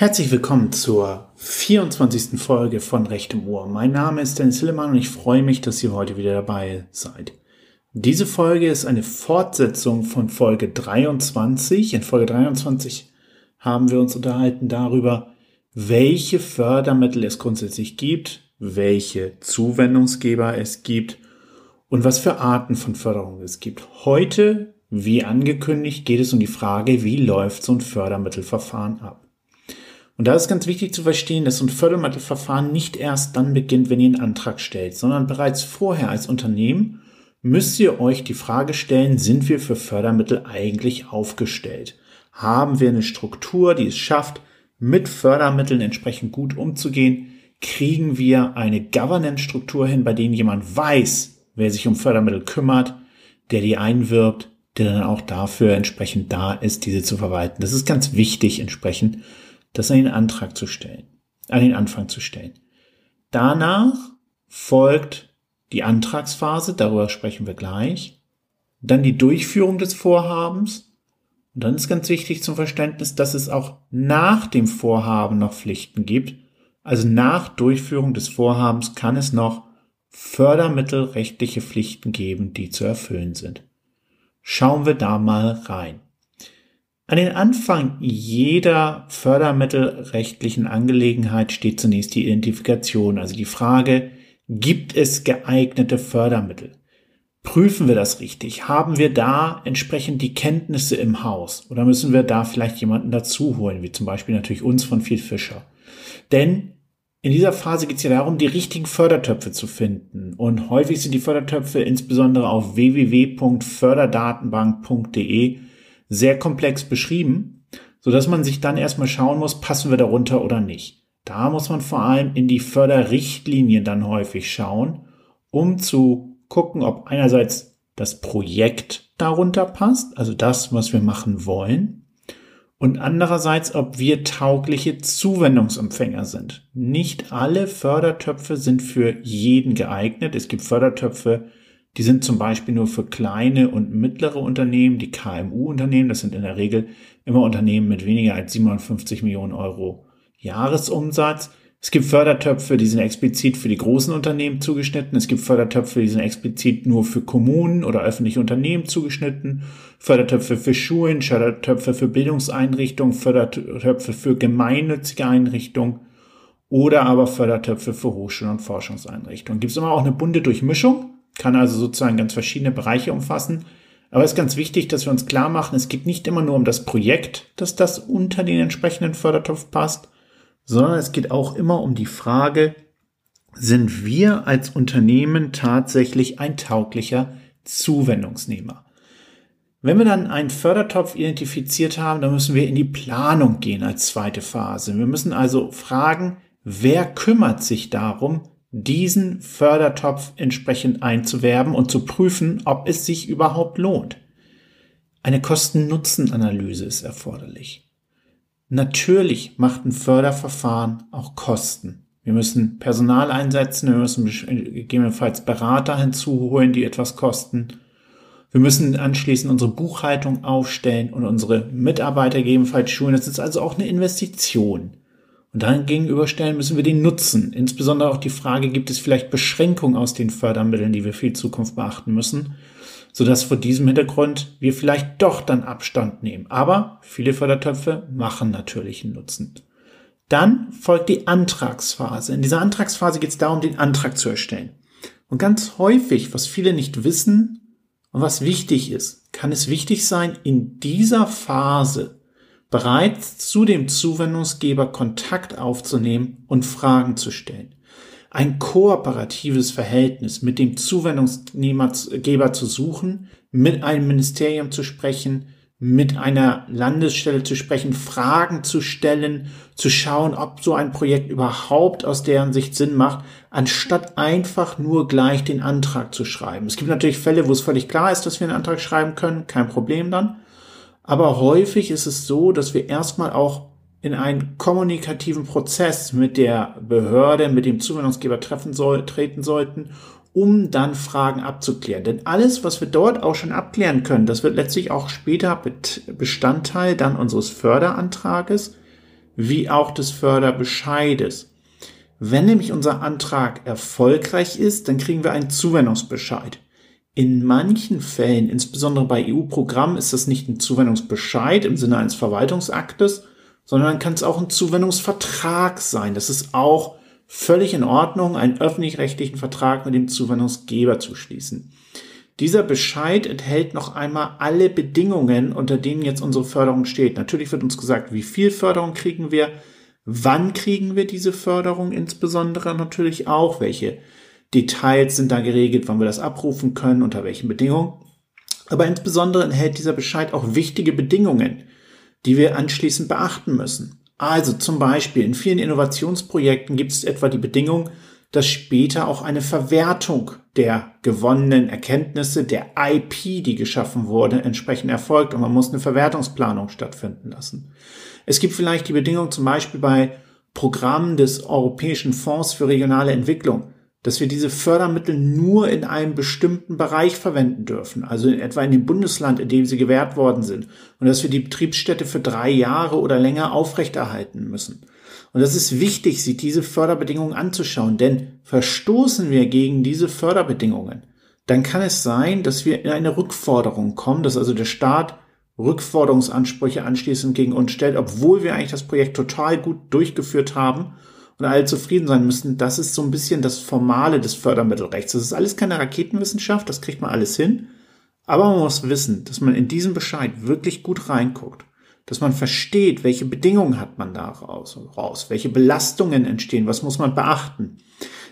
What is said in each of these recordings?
Herzlich willkommen zur 24. Folge von Recht im Ohr. Mein Name ist Dennis Hillemann und ich freue mich, dass ihr heute wieder dabei seid. Diese Folge ist eine Fortsetzung von Folge 23. In Folge 23 haben wir uns unterhalten darüber, welche Fördermittel es grundsätzlich gibt, welche Zuwendungsgeber es gibt und was für Arten von Förderung es gibt. Heute, wie angekündigt, geht es um die Frage, wie läuft so ein Fördermittelverfahren ab. Und da ist ganz wichtig zu verstehen, dass so ein Fördermittelverfahren nicht erst dann beginnt, wenn ihr einen Antrag stellt, sondern bereits vorher als Unternehmen müsst ihr euch die Frage stellen, sind wir für Fördermittel eigentlich aufgestellt? Haben wir eine Struktur, die es schafft, mit Fördermitteln entsprechend gut umzugehen? Kriegen wir eine Governance-Struktur hin, bei denen jemand weiß, wer sich um Fördermittel kümmert, der die einwirbt, der dann auch dafür entsprechend da ist, diese zu verwalten? Das ist ganz wichtig entsprechend das an den Antrag zu stellen, an den Anfang zu stellen. Danach folgt die Antragsphase, darüber sprechen wir gleich, dann die Durchführung des Vorhabens und dann ist ganz wichtig zum Verständnis, dass es auch nach dem Vorhaben noch Pflichten gibt. Also nach Durchführung des Vorhabens kann es noch fördermittelrechtliche Pflichten geben, die zu erfüllen sind. Schauen wir da mal rein. An den Anfang jeder fördermittelrechtlichen Angelegenheit steht zunächst die Identifikation, also die Frage, gibt es geeignete Fördermittel? Prüfen wir das richtig? Haben wir da entsprechend die Kenntnisse im Haus? Oder müssen wir da vielleicht jemanden dazu holen, wie zum Beispiel natürlich uns von Viel Fischer? Denn in dieser Phase geht es ja darum, die richtigen Fördertöpfe zu finden. Und häufig sind die Fördertöpfe insbesondere auf www.förderdatenbank.de sehr komplex beschrieben, so dass man sich dann erstmal schauen muss, passen wir darunter oder nicht. Da muss man vor allem in die Förderrichtlinien dann häufig schauen, um zu gucken, ob einerseits das Projekt darunter passt, also das, was wir machen wollen, und andererseits, ob wir taugliche Zuwendungsempfänger sind. Nicht alle Fördertöpfe sind für jeden geeignet. Es gibt Fördertöpfe, die sind zum Beispiel nur für kleine und mittlere Unternehmen, die KMU-Unternehmen. Das sind in der Regel immer Unternehmen mit weniger als 57 Millionen Euro Jahresumsatz. Es gibt Fördertöpfe, die sind explizit für die großen Unternehmen zugeschnitten. Es gibt Fördertöpfe, die sind explizit nur für Kommunen oder öffentliche Unternehmen zugeschnitten. Fördertöpfe für Schulen, Fördertöpfe für Bildungseinrichtungen, Fördertöpfe für gemeinnützige Einrichtungen oder aber Fördertöpfe für Hochschulen und Forschungseinrichtungen. Gibt es immer auch eine bunte Durchmischung kann also sozusagen ganz verschiedene Bereiche umfassen. Aber es ist ganz wichtig, dass wir uns klar machen, es geht nicht immer nur um das Projekt, dass das unter den entsprechenden Fördertopf passt, sondern es geht auch immer um die Frage, sind wir als Unternehmen tatsächlich ein tauglicher Zuwendungsnehmer? Wenn wir dann einen Fördertopf identifiziert haben, dann müssen wir in die Planung gehen als zweite Phase. Wir müssen also fragen, wer kümmert sich darum, diesen Fördertopf entsprechend einzuwerben und zu prüfen, ob es sich überhaupt lohnt. Eine Kosten-Nutzen-Analyse ist erforderlich. Natürlich macht ein Förderverfahren auch Kosten. Wir müssen Personal einsetzen, wir müssen gegebenenfalls Berater hinzuholen, die etwas kosten. Wir müssen anschließend unsere Buchhaltung aufstellen und unsere Mitarbeiter gegebenenfalls schulen. Das ist also auch eine Investition. Und dann gegenüberstellen müssen wir den Nutzen. Insbesondere auch die Frage, gibt es vielleicht Beschränkungen aus den Fördermitteln, die wir für die Zukunft beachten müssen, sodass vor diesem Hintergrund wir vielleicht doch dann Abstand nehmen. Aber viele Fördertöpfe machen natürlich einen Nutzen. Dann folgt die Antragsphase. In dieser Antragsphase geht es darum, den Antrag zu erstellen. Und ganz häufig, was viele nicht wissen und was wichtig ist, kann es wichtig sein, in dieser Phase bereits zu dem Zuwendungsgeber Kontakt aufzunehmen und Fragen zu stellen. Ein kooperatives Verhältnis mit dem Zuwendungsgeber zu suchen, mit einem Ministerium zu sprechen, mit einer Landesstelle zu sprechen, Fragen zu stellen, zu schauen, ob so ein Projekt überhaupt aus deren Sicht Sinn macht, anstatt einfach nur gleich den Antrag zu schreiben. Es gibt natürlich Fälle, wo es völlig klar ist, dass wir einen Antrag schreiben können, kein Problem dann. Aber häufig ist es so, dass wir erstmal auch in einen kommunikativen Prozess mit der Behörde, mit dem Zuwendungsgeber treffen soll, treten sollten, um dann Fragen abzuklären. Denn alles, was wir dort auch schon abklären können, das wird letztlich auch später Bestandteil dann unseres Förderantrages, wie auch des Förderbescheides. Wenn nämlich unser Antrag erfolgreich ist, dann kriegen wir einen Zuwendungsbescheid. In manchen Fällen, insbesondere bei EU-Programmen, ist das nicht ein Zuwendungsbescheid im Sinne eines Verwaltungsaktes, sondern kann es auch ein Zuwendungsvertrag sein. Das ist auch völlig in Ordnung, einen öffentlich-rechtlichen Vertrag mit dem Zuwendungsgeber zu schließen. Dieser Bescheid enthält noch einmal alle Bedingungen, unter denen jetzt unsere Förderung steht. Natürlich wird uns gesagt, wie viel Förderung kriegen wir, wann kriegen wir diese Förderung insbesondere natürlich auch, welche Details sind da geregelt, wann wir das abrufen können, unter welchen Bedingungen. Aber insbesondere enthält dieser Bescheid auch wichtige Bedingungen, die wir anschließend beachten müssen. Also zum Beispiel in vielen Innovationsprojekten gibt es etwa die Bedingung, dass später auch eine Verwertung der gewonnenen Erkenntnisse, der IP, die geschaffen wurde, entsprechend erfolgt und man muss eine Verwertungsplanung stattfinden lassen. Es gibt vielleicht die Bedingung zum Beispiel bei Programmen des Europäischen Fonds für regionale Entwicklung, dass wir diese Fördermittel nur in einem bestimmten Bereich verwenden dürfen, also in etwa in dem Bundesland, in dem sie gewährt worden sind, und dass wir die Betriebsstätte für drei Jahre oder länger aufrechterhalten müssen. Und das ist wichtig, sich diese Förderbedingungen anzuschauen, denn verstoßen wir gegen diese Förderbedingungen, dann kann es sein, dass wir in eine Rückforderung kommen, dass also der Staat Rückforderungsansprüche anschließend gegen uns stellt, obwohl wir eigentlich das Projekt total gut durchgeführt haben und alle zufrieden sein müssen. Das ist so ein bisschen das Formale des Fördermittelrechts. Das ist alles keine Raketenwissenschaft, das kriegt man alles hin. Aber man muss wissen, dass man in diesen Bescheid wirklich gut reinguckt, dass man versteht, welche Bedingungen hat man daraus, raus, welche Belastungen entstehen, was muss man beachten.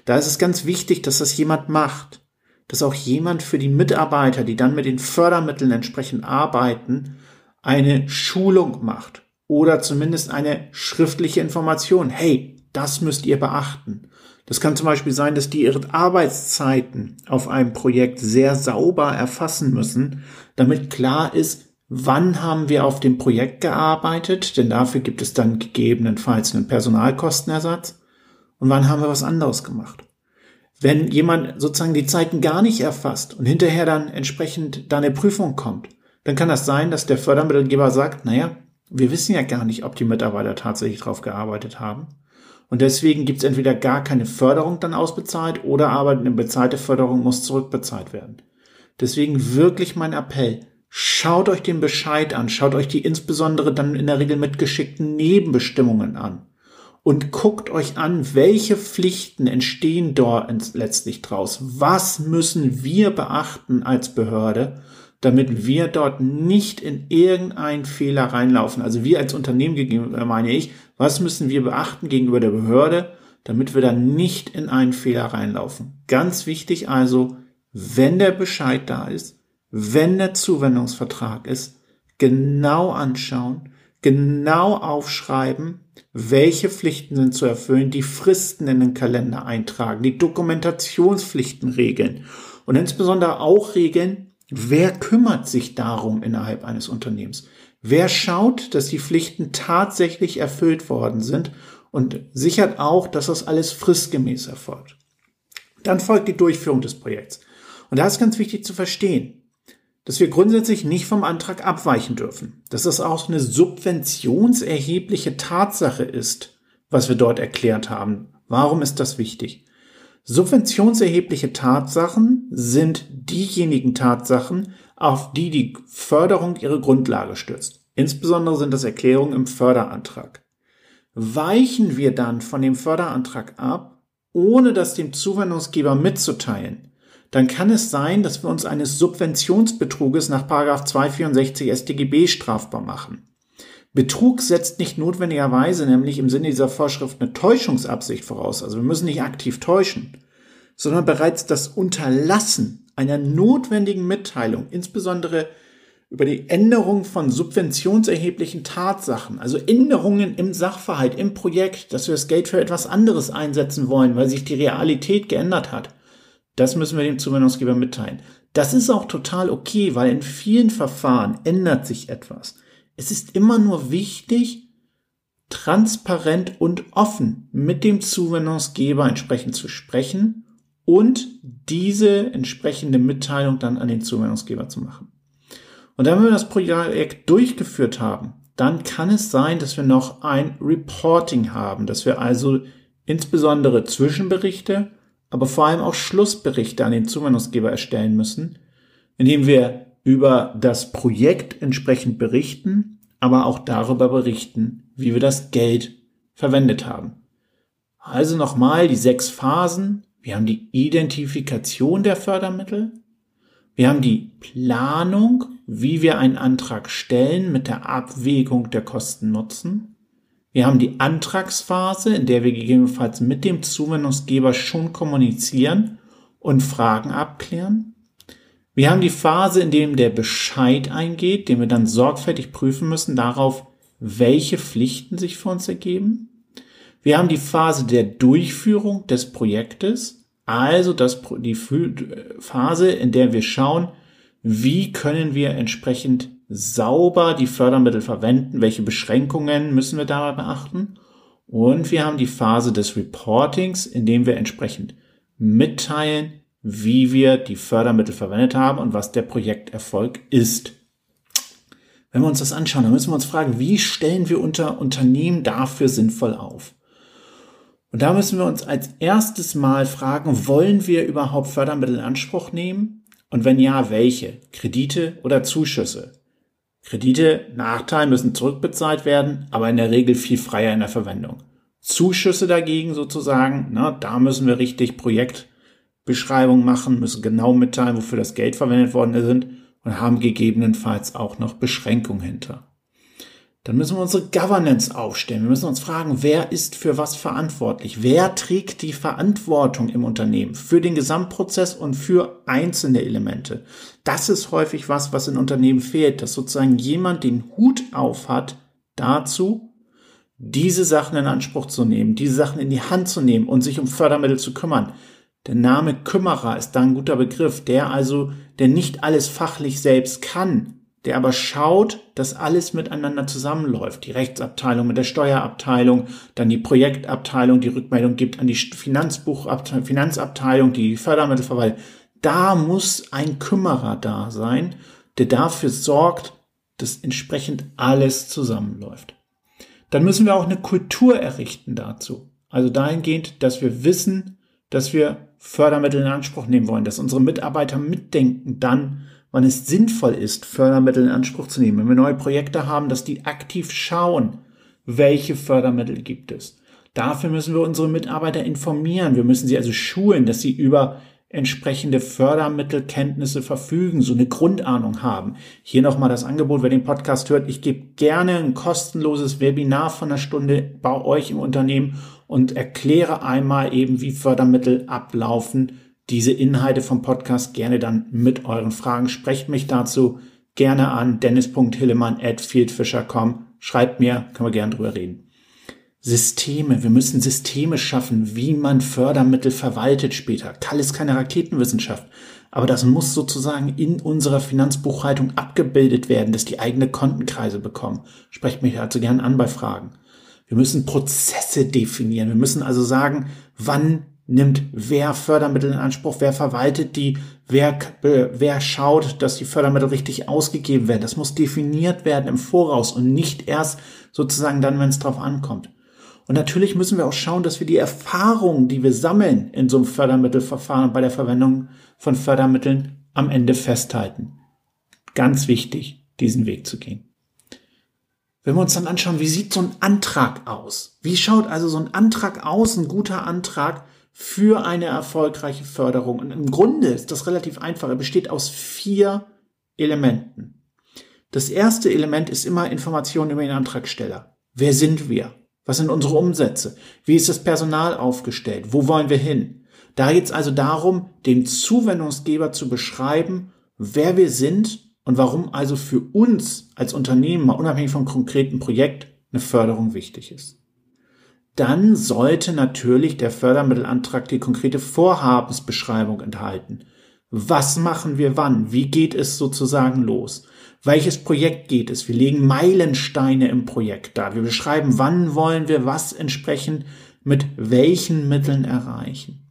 Da ist es ganz wichtig, dass das jemand macht, dass auch jemand für die Mitarbeiter, die dann mit den Fördermitteln entsprechend arbeiten, eine Schulung macht oder zumindest eine schriftliche Information. Hey, das müsst ihr beachten. Das kann zum Beispiel sein, dass die ihre Arbeitszeiten auf einem Projekt sehr sauber erfassen müssen, damit klar ist, wann haben wir auf dem Projekt gearbeitet, denn dafür gibt es dann gegebenenfalls einen Personalkostenersatz, und wann haben wir was anderes gemacht. Wenn jemand sozusagen die Zeiten gar nicht erfasst und hinterher dann entsprechend da eine Prüfung kommt, dann kann das sein, dass der Fördermittelgeber sagt, naja, wir wissen ja gar nicht, ob die Mitarbeiter tatsächlich drauf gearbeitet haben. Und deswegen gibt es entweder gar keine Förderung dann ausbezahlt oder aber eine bezahlte Förderung muss zurückbezahlt werden. Deswegen wirklich mein Appell. Schaut euch den Bescheid an, schaut euch die insbesondere dann in der Regel mitgeschickten Nebenbestimmungen an und guckt euch an, welche Pflichten entstehen dort letztlich draus. Was müssen wir beachten als Behörde, damit wir dort nicht in irgendeinen Fehler reinlaufen. Also wir als Unternehmen, meine ich, was müssen wir beachten gegenüber der Behörde, damit wir da nicht in einen Fehler reinlaufen. Ganz wichtig also, wenn der Bescheid da ist, wenn der Zuwendungsvertrag ist, genau anschauen, genau aufschreiben, welche Pflichten sind zu erfüllen, die Fristen in den Kalender eintragen, die Dokumentationspflichten regeln und insbesondere auch regeln, wer kümmert sich darum innerhalb eines Unternehmens. Wer schaut, dass die Pflichten tatsächlich erfüllt worden sind und sichert auch, dass das alles fristgemäß erfolgt. Dann folgt die Durchführung des Projekts. Und da ist ganz wichtig zu verstehen, dass wir grundsätzlich nicht vom Antrag abweichen dürfen, dass das auch eine subventionserhebliche Tatsache ist, was wir dort erklärt haben. Warum ist das wichtig? Subventionserhebliche Tatsachen sind diejenigen Tatsachen, auf die die Förderung ihre Grundlage stützt. Insbesondere sind das Erklärungen im Förderantrag. Weichen wir dann von dem Förderantrag ab, ohne das dem Zuwendungsgeber mitzuteilen, dann kann es sein, dass wir uns eines Subventionsbetruges nach 264 StGB strafbar machen. Betrug setzt nicht notwendigerweise nämlich im Sinne dieser Vorschrift eine Täuschungsabsicht voraus. Also wir müssen nicht aktiv täuschen, sondern bereits das Unterlassen einer notwendigen Mitteilung, insbesondere über die Änderung von subventionserheblichen Tatsachen, also Änderungen im Sachverhalt, im Projekt, dass wir das Geld für etwas anderes einsetzen wollen, weil sich die Realität geändert hat. Das müssen wir dem Zuwendungsgeber mitteilen. Das ist auch total okay, weil in vielen Verfahren ändert sich etwas. Es ist immer nur wichtig, transparent und offen mit dem Zuwendungsgeber entsprechend zu sprechen und diese entsprechende Mitteilung dann an den Zuwendungsgeber zu machen. Und dann, wenn wir das Projekt durchgeführt haben, dann kann es sein, dass wir noch ein Reporting haben, dass wir also insbesondere Zwischenberichte, aber vor allem auch Schlussberichte an den Zuwendungsgeber erstellen müssen, indem wir über das Projekt entsprechend berichten, aber auch darüber berichten, wie wir das Geld verwendet haben. Also nochmal die sechs Phasen. Wir haben die Identifikation der Fördermittel, wir haben die Planung, wie wir einen Antrag stellen mit der Abwägung der Kosten-Nutzen. Wir haben die Antragsphase, in der wir gegebenenfalls mit dem Zuwendungsgeber schon kommunizieren und Fragen abklären. Wir haben die Phase, in der der Bescheid eingeht, den wir dann sorgfältig prüfen müssen darauf, welche Pflichten sich für uns ergeben. Wir haben die Phase der Durchführung des Projektes, also das, die Phase, in der wir schauen, wie können wir entsprechend sauber die Fördermittel verwenden, welche Beschränkungen müssen wir dabei beachten. Und wir haben die Phase des Reportings, in dem wir entsprechend mitteilen, wie wir die Fördermittel verwendet haben und was der Projekterfolg ist. Wenn wir uns das anschauen, dann müssen wir uns fragen, wie stellen wir unter Unternehmen dafür sinnvoll auf? Und da müssen wir uns als erstes mal fragen, wollen wir überhaupt Fördermittel in Anspruch nehmen? Und wenn ja, welche? Kredite oder Zuschüsse? Kredite, Nachteil, müssen zurückbezahlt werden, aber in der Regel viel freier in der Verwendung. Zuschüsse dagegen sozusagen, na, da müssen wir richtig Projektbeschreibung machen, müssen genau mitteilen, wofür das Geld verwendet worden ist und haben gegebenenfalls auch noch Beschränkungen hinter. Dann müssen wir unsere Governance aufstellen. Wir müssen uns fragen, wer ist für was verantwortlich? Wer trägt die Verantwortung im Unternehmen für den Gesamtprozess und für einzelne Elemente? Das ist häufig was, was in Unternehmen fehlt, dass sozusagen jemand den Hut auf hat dazu, diese Sachen in Anspruch zu nehmen, diese Sachen in die Hand zu nehmen und sich um Fördermittel zu kümmern. Der Name Kümmerer ist da ein guter Begriff, der also, der nicht alles fachlich selbst kann, der aber schaut, dass alles miteinander zusammenläuft. Die Rechtsabteilung mit der Steuerabteilung, dann die Projektabteilung, die Rückmeldung gibt an die Finanzbuchabteilung, Finanzabteilung, die Fördermittelverwaltung. Da muss ein Kümmerer da sein, der dafür sorgt, dass entsprechend alles zusammenläuft. Dann müssen wir auch eine Kultur errichten dazu. Also dahingehend, dass wir wissen, dass wir Fördermittel in Anspruch nehmen wollen, dass unsere Mitarbeiter mitdenken dann, wann es sinnvoll ist, Fördermittel in Anspruch zu nehmen. Wenn wir neue Projekte haben, dass die aktiv schauen, welche Fördermittel gibt es. Dafür müssen wir unsere Mitarbeiter informieren. Wir müssen sie also schulen, dass sie über entsprechende Fördermittelkenntnisse verfügen, so eine Grundahnung haben. Hier nochmal das Angebot, wer den Podcast hört. Ich gebe gerne ein kostenloses Webinar von einer Stunde bei euch im Unternehmen und erkläre einmal eben, wie Fördermittel ablaufen diese Inhalte vom Podcast gerne dann mit euren Fragen. Sprecht mich dazu gerne an dennis.hillemann at fieldfisher.com. Schreibt mir, können wir gerne drüber reden. Systeme. Wir müssen Systeme schaffen, wie man Fördermittel verwaltet später. Kall ist keine Raketenwissenschaft. Aber das muss sozusagen in unserer Finanzbuchhaltung abgebildet werden, dass die eigene Kontenkreise bekommen. Sprecht mich dazu gerne an bei Fragen. Wir müssen Prozesse definieren. Wir müssen also sagen, wann nimmt wer Fördermittel in Anspruch, wer verwaltet die, wer, wer schaut, dass die Fördermittel richtig ausgegeben werden. Das muss definiert werden im Voraus und nicht erst sozusagen dann, wenn es drauf ankommt. Und natürlich müssen wir auch schauen, dass wir die Erfahrungen, die wir sammeln in so einem Fördermittelverfahren bei der Verwendung von Fördermitteln am Ende festhalten. Ganz wichtig, diesen Weg zu gehen. Wenn wir uns dann anschauen, wie sieht so ein Antrag aus? Wie schaut also so ein Antrag aus, ein guter Antrag? Für eine erfolgreiche Förderung. Und im Grunde ist das relativ einfach. Er besteht aus vier Elementen. Das erste Element ist immer Informationen über den Antragsteller. Wer sind wir? Was sind unsere Umsätze? Wie ist das Personal aufgestellt? Wo wollen wir hin? Da geht es also darum, dem Zuwendungsgeber zu beschreiben, wer wir sind, und warum also für uns als Unternehmen, mal unabhängig vom konkreten Projekt, eine Förderung wichtig ist. Dann sollte natürlich der Fördermittelantrag die konkrete Vorhabensbeschreibung enthalten. Was machen wir wann? Wie geht es sozusagen los? Welches Projekt geht es? Wir legen Meilensteine im Projekt dar. Wir beschreiben, wann wollen wir was entsprechend mit welchen Mitteln erreichen.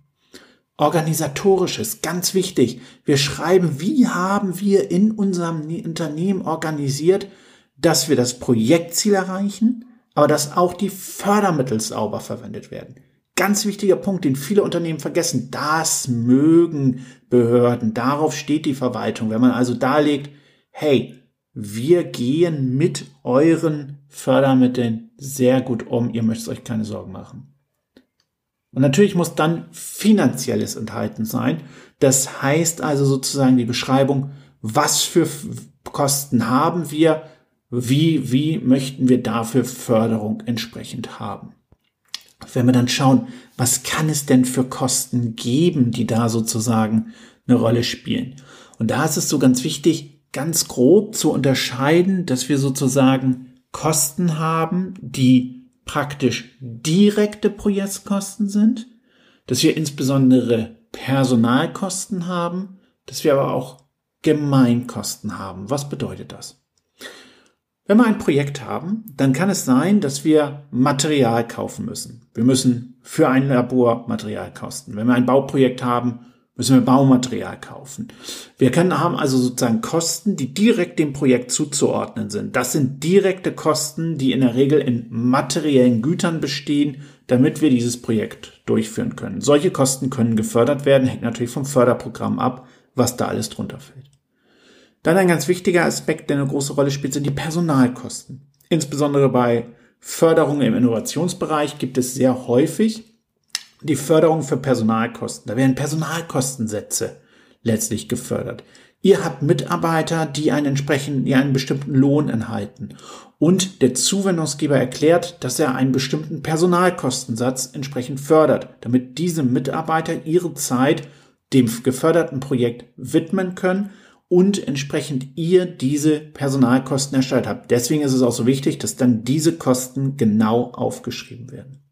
Organisatorisches, ganz wichtig. Wir schreiben, wie haben wir in unserem Unternehmen organisiert, dass wir das Projektziel erreichen, aber dass auch die Fördermittel sauber verwendet werden. Ganz wichtiger Punkt, den viele Unternehmen vergessen. Das mögen Behörden. Darauf steht die Verwaltung. Wenn man also darlegt, hey, wir gehen mit euren Fördermitteln sehr gut um. Ihr möchtet euch keine Sorgen machen. Und natürlich muss dann finanzielles enthalten sein. Das heißt also sozusagen die Beschreibung, was für Kosten haben wir, wie, wie möchten wir dafür Förderung entsprechend haben. Wenn wir dann schauen, was kann es denn für Kosten geben, die da sozusagen eine Rolle spielen. Und da ist es so ganz wichtig, ganz grob zu unterscheiden, dass wir sozusagen Kosten haben, die praktisch direkte Projektkosten sind, dass wir insbesondere Personalkosten haben, dass wir aber auch Gemeinkosten haben. Was bedeutet das? Wenn wir ein Projekt haben, dann kann es sein, dass wir Material kaufen müssen. Wir müssen für ein Labor Material kosten. Wenn wir ein Bauprojekt haben, müssen wir Baumaterial kaufen. Wir können, haben also sozusagen Kosten, die direkt dem Projekt zuzuordnen sind. Das sind direkte Kosten, die in der Regel in materiellen Gütern bestehen, damit wir dieses Projekt durchführen können. Solche Kosten können gefördert werden, hängt natürlich vom Förderprogramm ab, was da alles drunter fällt. Dann ein ganz wichtiger Aspekt, der eine große Rolle spielt, sind die Personalkosten. Insbesondere bei Förderung im Innovationsbereich gibt es sehr häufig die Förderung für Personalkosten. Da werden Personalkostensätze letztlich gefördert. Ihr habt Mitarbeiter, die einen entsprechenden, die einen bestimmten Lohn enthalten. Und der Zuwendungsgeber erklärt, dass er einen bestimmten Personalkostensatz entsprechend fördert, damit diese Mitarbeiter ihre Zeit dem geförderten Projekt widmen können und entsprechend ihr diese Personalkosten erstellt habt. Deswegen ist es auch so wichtig, dass dann diese Kosten genau aufgeschrieben werden.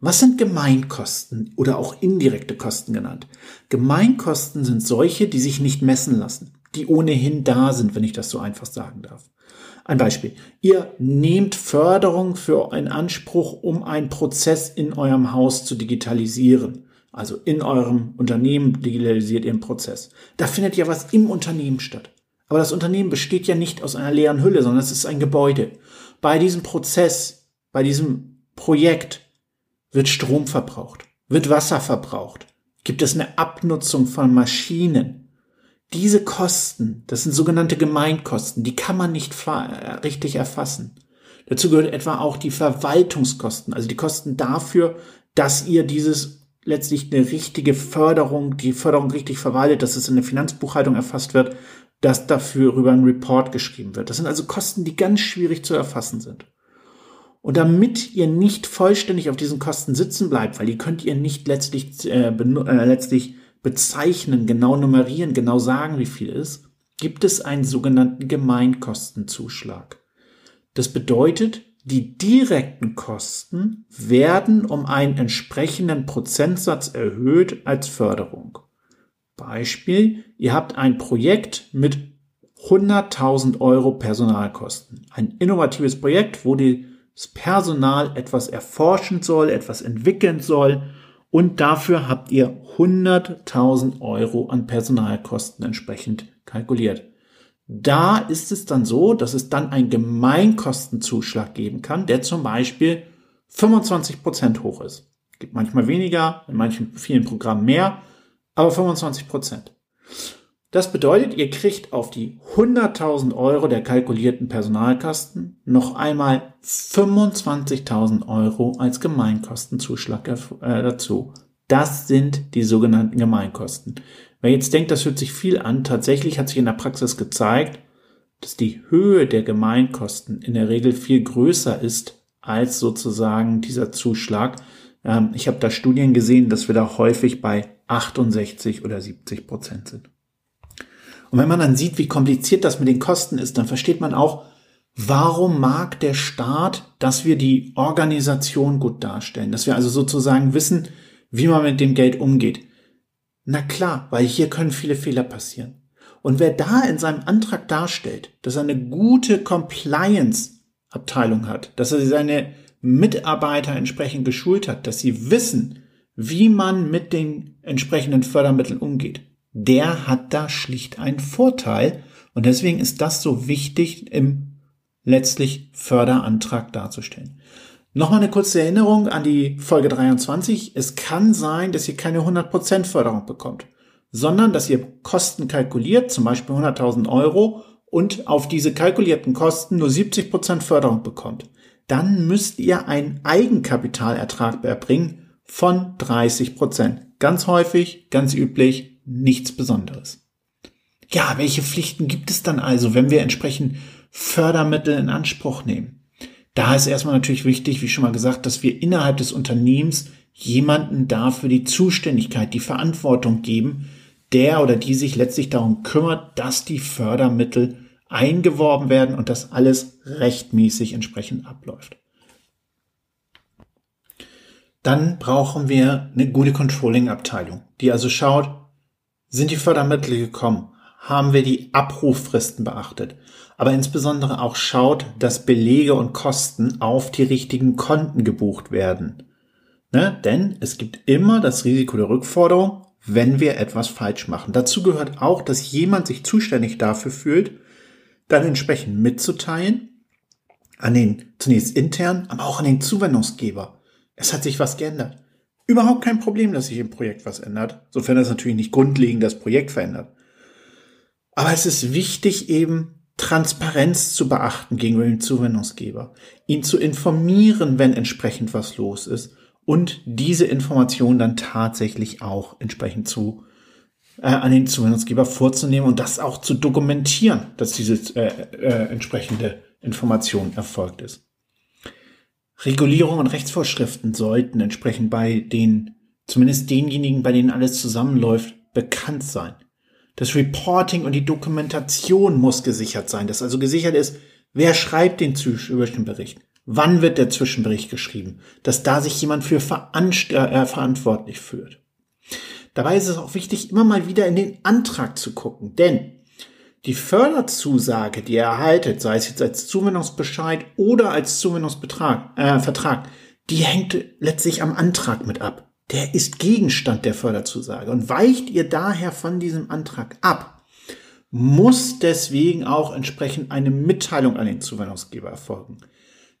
Was sind Gemeinkosten oder auch indirekte Kosten genannt? Gemeinkosten sind solche, die sich nicht messen lassen, die ohnehin da sind, wenn ich das so einfach sagen darf. Ein Beispiel. Ihr nehmt Förderung für einen Anspruch, um einen Prozess in eurem Haus zu digitalisieren. Also in eurem Unternehmen digitalisiert ihr einen Prozess. Da findet ja was im Unternehmen statt. Aber das Unternehmen besteht ja nicht aus einer leeren Hülle, sondern es ist ein Gebäude. Bei diesem Prozess, bei diesem Projekt wird Strom verbraucht? Wird Wasser verbraucht? Gibt es eine Abnutzung von Maschinen? Diese Kosten, das sind sogenannte Gemeinkosten, die kann man nicht richtig erfassen. Dazu gehört etwa auch die Verwaltungskosten, also die Kosten dafür, dass ihr dieses letztlich eine richtige Förderung, die Förderung richtig verwaltet, dass es in der Finanzbuchhaltung erfasst wird, dass dafür über ein Report geschrieben wird. Das sind also Kosten, die ganz schwierig zu erfassen sind. Und damit ihr nicht vollständig auf diesen Kosten sitzen bleibt, weil die könnt ihr nicht letztlich, äh, äh, letztlich bezeichnen, genau nummerieren, genau sagen, wie viel ist, gibt es einen sogenannten Gemeinkostenzuschlag. Das bedeutet, die direkten Kosten werden um einen entsprechenden Prozentsatz erhöht als Förderung. Beispiel, ihr habt ein Projekt mit 100.000 Euro Personalkosten. Ein innovatives Projekt, wo das Personal etwas erforschen soll, etwas entwickeln soll und dafür habt ihr 100.000 Euro an Personalkosten entsprechend kalkuliert. Da ist es dann so, dass es dann einen Gemeinkostenzuschlag geben kann, der zum Beispiel 25 Prozent hoch ist. Gibt manchmal weniger, in manchen vielen Programmen mehr, aber 25 Prozent. Das bedeutet, ihr kriegt auf die 100.000 Euro der kalkulierten Personalkosten noch einmal 25.000 Euro als Gemeinkostenzuschlag äh, dazu. Das sind die sogenannten Gemeinkosten. Wer jetzt denkt, das hört sich viel an, tatsächlich hat sich in der Praxis gezeigt, dass die Höhe der Gemeinkosten in der Regel viel größer ist als sozusagen dieser Zuschlag. Ähm, ich habe da Studien gesehen, dass wir da häufig bei 68 oder 70 Prozent sind. Und wenn man dann sieht, wie kompliziert das mit den Kosten ist, dann versteht man auch, warum mag der Staat, dass wir die Organisation gut darstellen, dass wir also sozusagen wissen, wie man mit dem Geld umgeht. Na klar, weil hier können viele Fehler passieren. Und wer da in seinem Antrag darstellt, dass er eine gute Compliance-Abteilung hat, dass er seine Mitarbeiter entsprechend geschult hat, dass sie wissen, wie man mit den entsprechenden Fördermitteln umgeht, der hat da schlicht einen Vorteil. Und deswegen ist das so wichtig im letztlich Förderantrag darzustellen. Nochmal eine kurze Erinnerung an die Folge 23. Es kann sein, dass ihr keine 100% Förderung bekommt, sondern dass ihr Kosten kalkuliert, zum Beispiel 100.000 Euro, und auf diese kalkulierten Kosten nur 70% Förderung bekommt. Dann müsst ihr einen Eigenkapitalertrag erbringen von 30%. Ganz häufig, ganz üblich, nichts Besonderes. Ja, welche Pflichten gibt es dann also, wenn wir entsprechend Fördermittel in Anspruch nehmen? Da ist erstmal natürlich wichtig, wie schon mal gesagt, dass wir innerhalb des Unternehmens jemanden dafür die Zuständigkeit, die Verantwortung geben, der oder die sich letztlich darum kümmert, dass die Fördermittel eingeworben werden und dass alles rechtmäßig entsprechend abläuft. Dann brauchen wir eine gute Controlling-Abteilung, die also schaut, sind die Fördermittel gekommen? Haben wir die Abrufristen beachtet? Aber insbesondere auch schaut, dass Belege und Kosten auf die richtigen Konten gebucht werden. Ne? Denn es gibt immer das Risiko der Rückforderung, wenn wir etwas falsch machen. Dazu gehört auch, dass jemand sich zuständig dafür fühlt, dann entsprechend mitzuteilen, an den zunächst intern, aber auch an den Zuwendungsgeber. Es hat sich was geändert. Überhaupt kein Problem, dass sich im Projekt was ändert, sofern das natürlich nicht grundlegend das Projekt verändert. Aber es ist wichtig eben, Transparenz zu beachten gegenüber dem Zuwendungsgeber, ihn zu informieren, wenn entsprechend was los ist und diese Information dann tatsächlich auch entsprechend zu äh, an den Zuwendungsgeber vorzunehmen und das auch zu dokumentieren, dass diese äh, äh, entsprechende Information erfolgt ist. Regulierung und Rechtsvorschriften sollten entsprechend bei den, zumindest denjenigen, bei denen alles zusammenläuft, bekannt sein. Das Reporting und die Dokumentation muss gesichert sein, dass also gesichert ist, wer schreibt den Zwischenbericht, wann wird der Zwischenbericht geschrieben, dass da sich jemand für äh, verantwortlich führt. Dabei ist es auch wichtig, immer mal wieder in den Antrag zu gucken, denn die Förderzusage, die ihr erhaltet, sei es jetzt als Zuwendungsbescheid oder als Zuwendungsbetrag, äh, Vertrag, die hängt letztlich am Antrag mit ab der ist Gegenstand der Förderzusage. Und weicht ihr daher von diesem Antrag ab, muss deswegen auch entsprechend eine Mitteilung an den Zuwendungsgeber erfolgen.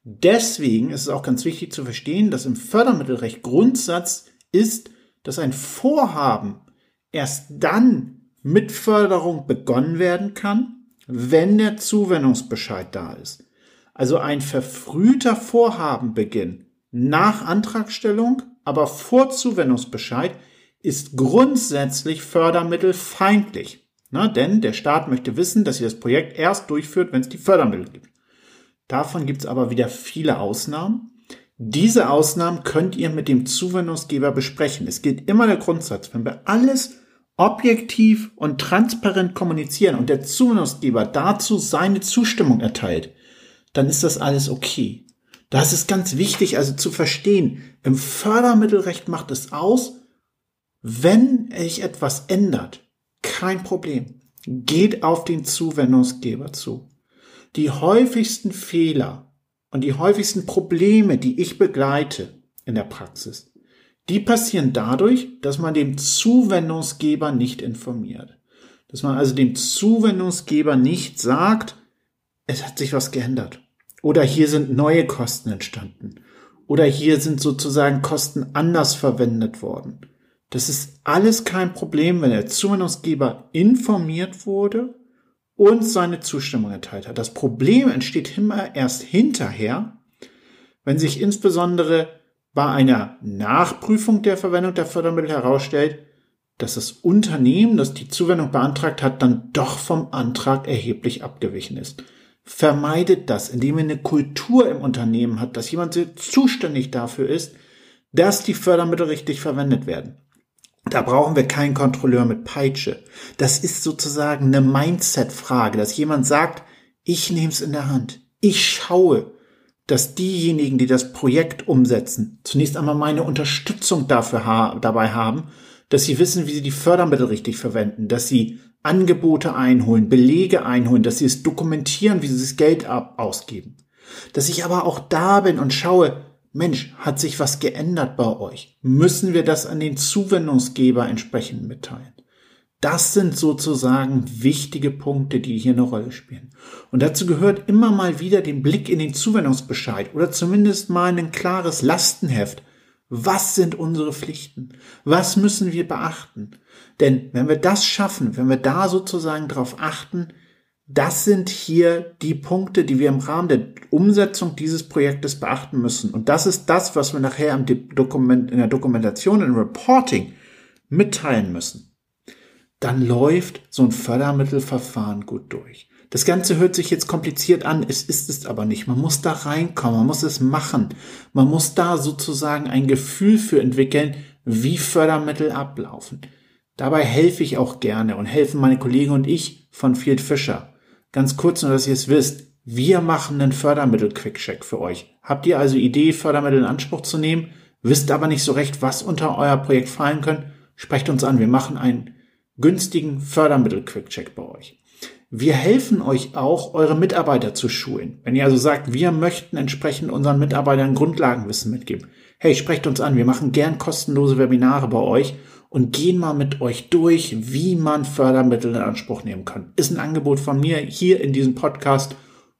Deswegen ist es auch ganz wichtig zu verstehen, dass im Fördermittelrecht Grundsatz ist, dass ein Vorhaben erst dann mit Förderung begonnen werden kann, wenn der Zuwendungsbescheid da ist. Also ein verfrühter Vorhabenbeginn nach Antragstellung aber vor Zuwendungsbescheid ist grundsätzlich fördermittelfeindlich. Na, denn der Staat möchte wissen, dass sie das Projekt erst durchführt, wenn es die Fördermittel gibt. Davon gibt es aber wieder viele Ausnahmen. Diese Ausnahmen könnt ihr mit dem Zuwendungsgeber besprechen. Es gilt immer der Grundsatz, wenn wir alles objektiv und transparent kommunizieren und der Zuwendungsgeber dazu seine Zustimmung erteilt, dann ist das alles okay. Das ist ganz wichtig, also zu verstehen. Im Fördermittelrecht macht es aus, wenn sich etwas ändert, kein Problem. Geht auf den Zuwendungsgeber zu. Die häufigsten Fehler und die häufigsten Probleme, die ich begleite in der Praxis, die passieren dadurch, dass man dem Zuwendungsgeber nicht informiert. Dass man also dem Zuwendungsgeber nicht sagt, es hat sich was geändert. Oder hier sind neue Kosten entstanden. Oder hier sind sozusagen Kosten anders verwendet worden. Das ist alles kein Problem, wenn der Zuwendungsgeber informiert wurde und seine Zustimmung erteilt hat. Das Problem entsteht immer erst hinterher, wenn sich insbesondere bei einer Nachprüfung der Verwendung der Fördermittel herausstellt, dass das Unternehmen, das die Zuwendung beantragt hat, dann doch vom Antrag erheblich abgewichen ist vermeidet das, indem ihr eine Kultur im Unternehmen hat, dass jemand zuständig dafür ist, dass die Fördermittel richtig verwendet werden. Da brauchen wir keinen Kontrolleur mit Peitsche. Das ist sozusagen eine Mindset-Frage, dass jemand sagt, ich nehme es in der Hand. Ich schaue, dass diejenigen, die das Projekt umsetzen, zunächst einmal meine Unterstützung dafür ha dabei haben, dass sie wissen, wie sie die Fördermittel richtig verwenden, dass sie Angebote einholen, Belege einholen, dass sie es dokumentieren, wie sie das Geld ab ausgeben. Dass ich aber auch da bin und schaue, Mensch, hat sich was geändert bei euch? Müssen wir das an den Zuwendungsgeber entsprechend mitteilen? Das sind sozusagen wichtige Punkte, die hier eine Rolle spielen. Und dazu gehört immer mal wieder den Blick in den Zuwendungsbescheid oder zumindest mal ein klares Lastenheft. Was sind unsere Pflichten? Was müssen wir beachten? Denn wenn wir das schaffen, wenn wir da sozusagen darauf achten, das sind hier die Punkte, die wir im Rahmen der Umsetzung dieses Projektes beachten müssen. Und das ist das, was wir nachher Dokument, in der Dokumentation, im Reporting mitteilen müssen. Dann läuft so ein Fördermittelverfahren gut durch. Das Ganze hört sich jetzt kompliziert an, es ist es aber nicht. Man muss da reinkommen, man muss es machen. Man muss da sozusagen ein Gefühl für entwickeln, wie Fördermittel ablaufen. Dabei helfe ich auch gerne und helfen meine Kollegen und ich von Field Fisher. Ganz kurz nur, dass ihr es wisst. Wir machen einen Fördermittel-Quick-Check für euch. Habt ihr also Idee, Fördermittel in Anspruch zu nehmen, wisst aber nicht so recht, was unter euer Projekt fallen können? Sprecht uns an. Wir machen einen günstigen Fördermittel-Quick-Check bei euch. Wir helfen euch auch, eure Mitarbeiter zu schulen. Wenn ihr also sagt, wir möchten entsprechend unseren Mitarbeitern Grundlagenwissen mitgeben. Hey, sprecht uns an. Wir machen gern kostenlose Webinare bei euch und gehen mal mit euch durch, wie man Fördermittel in Anspruch nehmen kann. Ist ein Angebot von mir hier in diesem Podcast.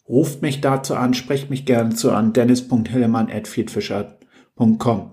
Ruft mich dazu an, sprecht mich gerne zu an, dennis.hillemann.feedfischer.com.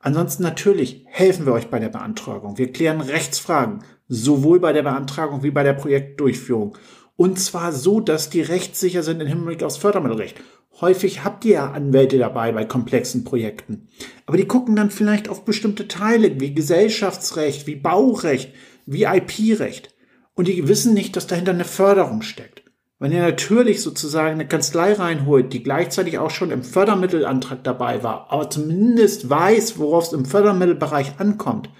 Ansonsten natürlich helfen wir euch bei der Beantragung. Wir klären Rechtsfragen, sowohl bei der Beantragung wie bei der Projektdurchführung. Und zwar so, dass die rechtssicher sind im Hinblick aufs Fördermittelrecht. Häufig habt ihr ja Anwälte dabei bei komplexen Projekten. Aber die gucken dann vielleicht auf bestimmte Teile wie Gesellschaftsrecht, wie Baurecht, wie IP-Recht. Und die wissen nicht, dass dahinter eine Förderung steckt. Wenn ihr natürlich sozusagen eine Kanzlei reinholt, die gleichzeitig auch schon im Fördermittelantrag dabei war, aber zumindest weiß, worauf es im Fördermittelbereich ankommt,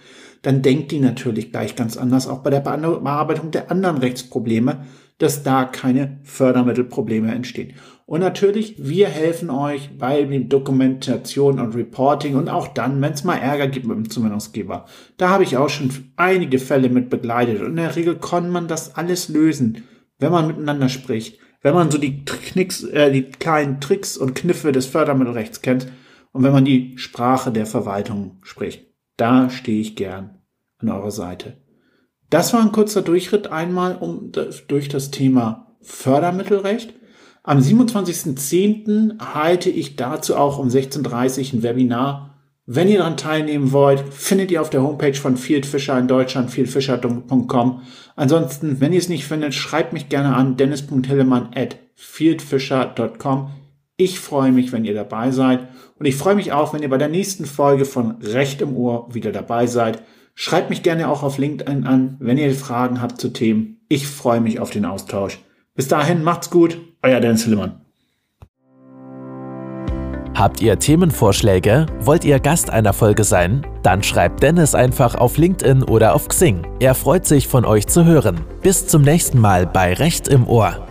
dann denkt die natürlich gleich ganz anders auch bei der Bearbeitung der anderen Rechtsprobleme, dass da keine Fördermittelprobleme entstehen. Und natürlich, wir helfen euch bei Dokumentation und Reporting und auch dann, wenn es mal Ärger gibt mit dem Zuwendungsgeber. Da habe ich auch schon einige Fälle mit begleitet und in der Regel kann man das alles lösen, wenn man miteinander spricht, wenn man so die, Knicks, äh, die kleinen Tricks und Kniffe des Fördermittelrechts kennt und wenn man die Sprache der Verwaltung spricht. Da stehe ich gern an eurer Seite. Das war ein kurzer Durchritt einmal um, durch das Thema Fördermittelrecht. Am 27.10. halte ich dazu auch um 16.30 Uhr ein Webinar. Wenn ihr daran teilnehmen wollt, findet ihr auf der Homepage von Fieldfisher in Deutschland, fieldfisher.com. Ansonsten, wenn ihr es nicht findet, schreibt mich gerne an dennis.hillemann at fieldfisher.com. Ich freue mich, wenn ihr dabei seid. Und ich freue mich auch, wenn ihr bei der nächsten Folge von Recht im Ohr wieder dabei seid. Schreibt mich gerne auch auf LinkedIn an, wenn ihr Fragen habt zu Themen. Ich freue mich auf den Austausch. Bis dahin, macht's gut, euer Dennis Hillemann. Habt ihr Themenvorschläge? Wollt ihr Gast einer Folge sein? Dann schreibt Dennis einfach auf LinkedIn oder auf Xing. Er freut sich, von euch zu hören. Bis zum nächsten Mal bei Recht im Ohr.